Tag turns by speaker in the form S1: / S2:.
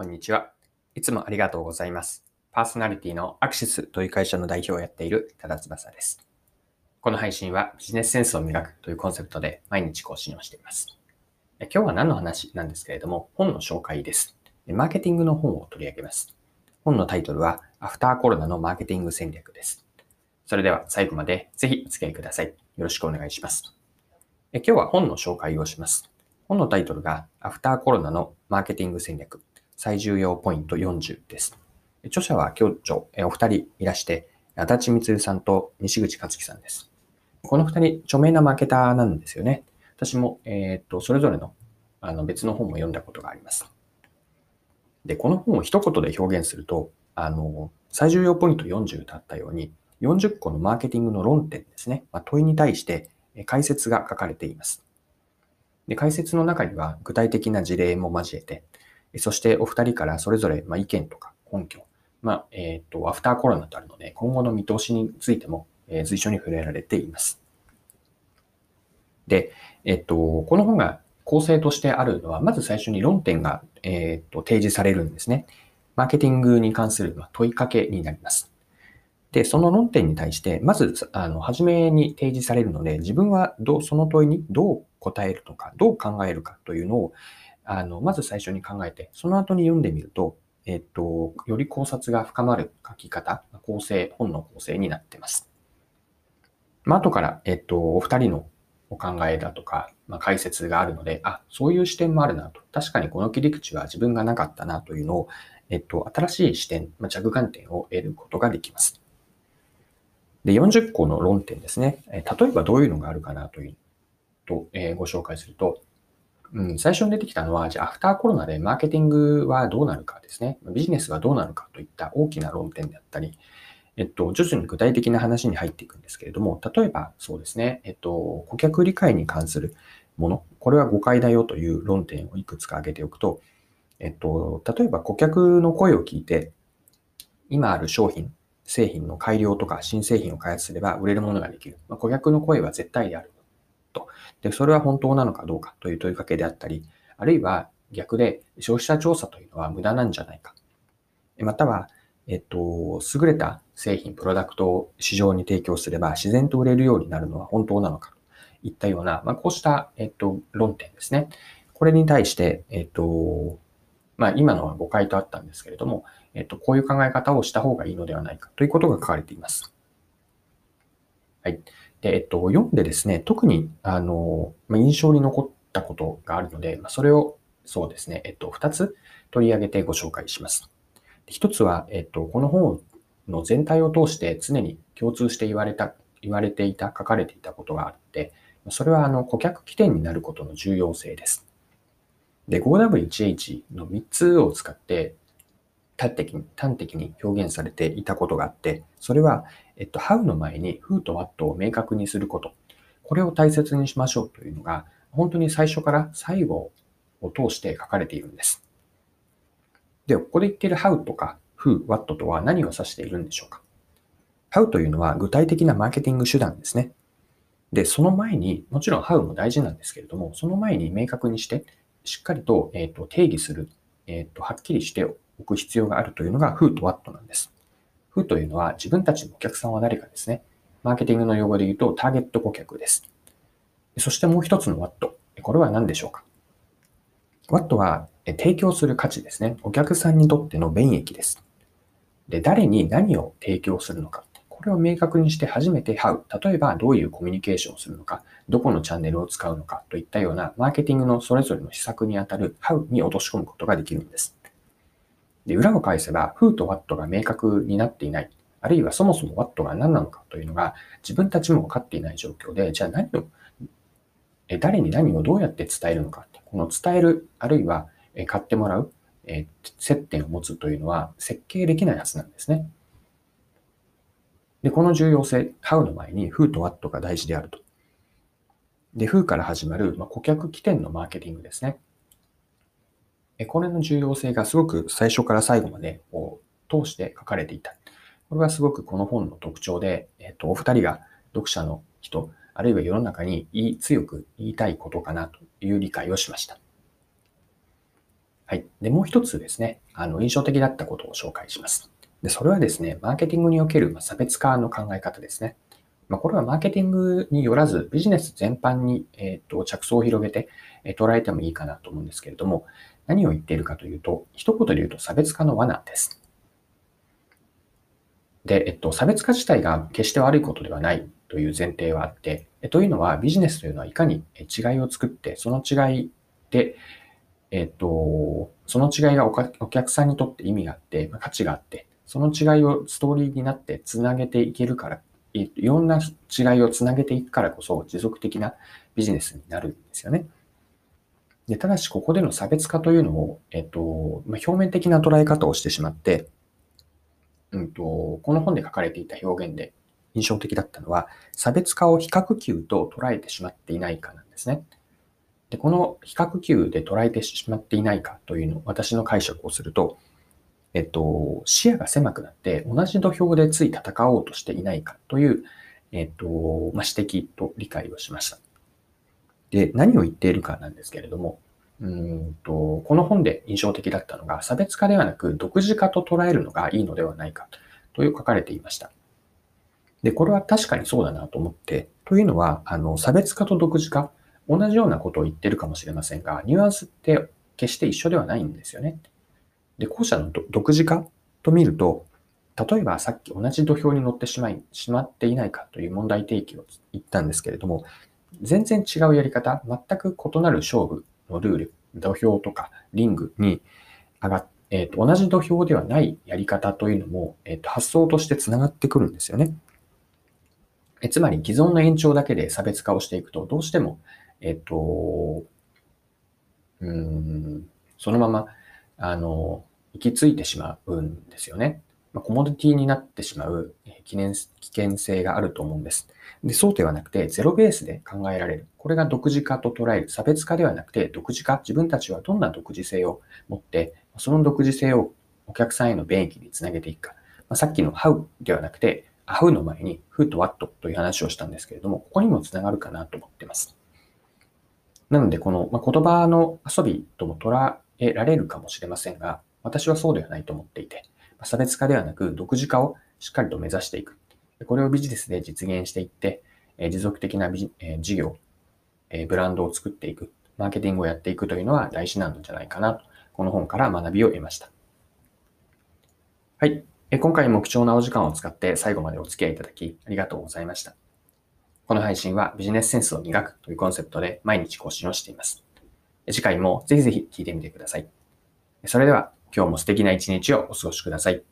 S1: こんにちは。いつもありがとうございます。パーソナリティのアクシスという会社の代表をやっている多田翼です。この配信はビジネスセンスを磨くというコンセプトで毎日更新をしています。今日は何の話なんですけれども、本の紹介です。マーケティングの本を取り上げます。本のタイトルは、アフターコロナのマーケティング戦略です。それでは最後までぜひお付き合いください。よろしくお願いします。今日は本の紹介をします。本のタイトルが、アフターコロナのマーケティング戦略、最重要ポイント40です。著者は共著、お二人いらして、足立光さんと西口克樹さんです。この二人、著名なマーケターなんですよね。私も、えっ、と、それぞれのあの別の本も読んだことがあります。で、この本を一言で表現すると、あの、最重要ポイント40とあったように、40個のマーケティングの論点ですね、まあ、問いに対して解説が書かれています。で解説の中には具体的な事例も交えて、そしてお二人からそれぞれま意見とか根拠、まあ、えっ、ー、と、アフターコロナとあるので、今後の見通しについても、え、随所に触れられています。で、えっ、ー、と、この本が構成としてあるのは、まず最初に論点が、えっと提示されるんですね。マーケティングに関する問いかけになります。で、その論点に対して、まず、あの、初めに提示されるので、自分はどう、その問いにどう答えるのか、どう考えるかというのを、あの、まず最初に考えて、その後に読んでみると、えっと、より考察が深まる書き方、構成、本の構成になってます。まあ、後から、えっと、お二人のお考えだとか、まあ、解説があるので、あ、そういう視点もあるなと。確かにこの切り口は自分がなかったなというのを、えっと、新しい視点、まあ、着眼点を得ることができます。で、40個の論点ですね。例えばどういうのがあるかなというと、えー、ご紹介すると、うん、最初に出てきたのは、じゃあ、アフターコロナでマーケティングはどうなるかですね。ビジネスはどうなるかといった大きな論点であったり、えっと、徐々に具体的な話に入っていくんですけれども、例えばそうですね、えっと、顧客理解に関するもの、これは誤解だよという論点をいくつか挙げておくと、えっと、例えば顧客の声を聞いて、今ある商品、製品の改良とか新製品を開発すれば売れるものができる。まあ、顧客の声は絶対である。と。で、それは本当なのかどうかという問いかけであったり、あるいは逆で消費者調査というのは無駄なんじゃないか。または、えっと、優れた製品、プロダクトを市場に提供すれば自然と売れるようになるのは本当なのかといったような、まあ、こうした、えっと、論点ですね。これに対して、えっと、まあ、今のは誤解とあったんですけれども、えっと、こういう考え方をした方がいいのではないかということが書かれています。はい。で、えっと、読んでですね、特に、あの、ま、印象に残ったことがあるので、ま、それを、そうですね、えっと、二つ取り上げてご紹介します。一つは、えっと、この本の全体を通して常に共通して言われた、言われていた、書かれていたことがあって、それは、あの、顧客起点になることの重要性です。で、5W1H の3つを使って、端的に、端的に表現されていたことがあって、それは、えっと、how の前に who と what を明確にすること。これを大切にしましょうというのが、本当に最初から最後を通して書かれているんです。で、ここで言っている how とか who, what とは何を指しているんでしょうか ?how というのは具体的なマーケティング手段ですね。で、その前に、もちろん how も大事なんですけれども、その前に明確にして、しっかりと,、えー、と定義する、えー、とはっきりしておく必要があるというのが Who と What なんです。Who というのは自分たちのお客さんは誰かですね。マーケティングの用語で言うとターゲット顧客です。そしてもう一つの What。これは何でしょうか ?What は提供する価値ですね。お客さんにとっての便益です。で、誰に何を提供するのか。これを明確にして初めて How。例えばどういうコミュニケーションをするのか、どこのチャンネルを使うのかといったようなマーケティングのそれぞれの施策にあたる How に落とし込むことができるんです。で、裏を返せば、who と what が明確になっていない。あるいはそもそも what が何なのかというのが自分たちも分かっていない状況で、じゃあ何を、え誰に何をどうやって伝えるのか。この伝える、あるいは買ってもらう、え接点を持つというのは設計できないはずなんですね。で、この重要性、how の前に who と what が大事であると。で、who から始まる、ま、顧客起点のマーケティングですね。これの重要性がすごく最初から最後までを通して書かれていた。これはすごくこの本の特徴で、えっと、お二人が読者の人、あるいは世の中に言い強く言いたいことかなという理解をしました。はい。で、もう一つですね、あの、印象的だったことを紹介します。で、それはですね、マーケティングにおける差別化の考え方ですね。まあ、これはマーケティングによらず、ビジネス全般に、えっ、と着想を広げて、え、捉えてもいいかなと思うんですけれども、何を言っているかというと、一言で言うと差別化の罠です。で、えっと、差別化自体が決して悪いことではないという前提はあって、えというのはビジネスというのはいかに違いを作って、その違いで、えっと、その違いがお客さんにとって意味があって、価値があって、その違いをストーリーになってつなげていけるから、いろんな違いをつなげていくからこそ持続的なビジネスになるんですよね。でただし、ここでの差別化というのを、えっと、ま、表面的な捉え方をしてしまって、うんと、この本で書かれていた表現で印象的だったのは、差別化を比較級と捉えてしまっていないかなんですね。で、この比較級で捉えてしまっていないかというのを私の解釈をすると、えっと、視野が狭くなって同じ土俵でつい戦おうとしていないかという、えっと、まあ、指摘と理解をしました。で、何を言っているかなんですけれども、うんと、この本で印象的だったのが、差別化ではなく独自化と捉えるのがいいのではないかという書かれていました。で、これは確かにそうだなと思って、というのは、あの、差別化と独自化、同じようなことを言ってるかもしれませんが、ニュアンスって決して一緒ではないんですよね。で、後者の独自化と見ると、例えばさっき同じ土俵に乗ってしまい、しまっていないかという問題提起を言ったんですけれども、全然違うやり方、全く異なる勝負のルール、土俵とかリングに上がっえーと、同じ土俵ではないやり方というのも、えーと、発想としてつながってくるんですよね。えつまり既存の延長だけで差別化をしていくと、どうしても、えっ、ー、と、うん、そのまま、あの、行き着いてしまうんですよね。まあ、コモディティになってしまう危険性があると思うんです。で、そうではなくて、ゼロベースで考えられる。これが独自化と捉える。差別化ではなくて、独自化。自分たちはどんな独自性を持って、その独自性をお客さんへの便益につなげていくか。まあ、さっきの how ではなくて、how の前に who と what という話をしたんですけれども、ここにもつながるかなと思っています。なので、この、まあ、言葉の遊びとも捉えられるかもしれませんが、私はそうではないと思っていて、差別化ではなく独自化をしっかりと目指していく。これをビジネスで実現していって、持続的な事業、ブランドを作っていく、マーケティングをやっていくというのは大事なんじゃないかなと、この本から学びを得ました。はい。今回も貴重なお時間を使って最後までお付き合いいただきありがとうございました。この配信はビジネスセンスを磨くというコンセプトで毎日更新をしています。次回もぜひぜひ聞いてみてください。それでは今日も素敵な一日をお過ごしください。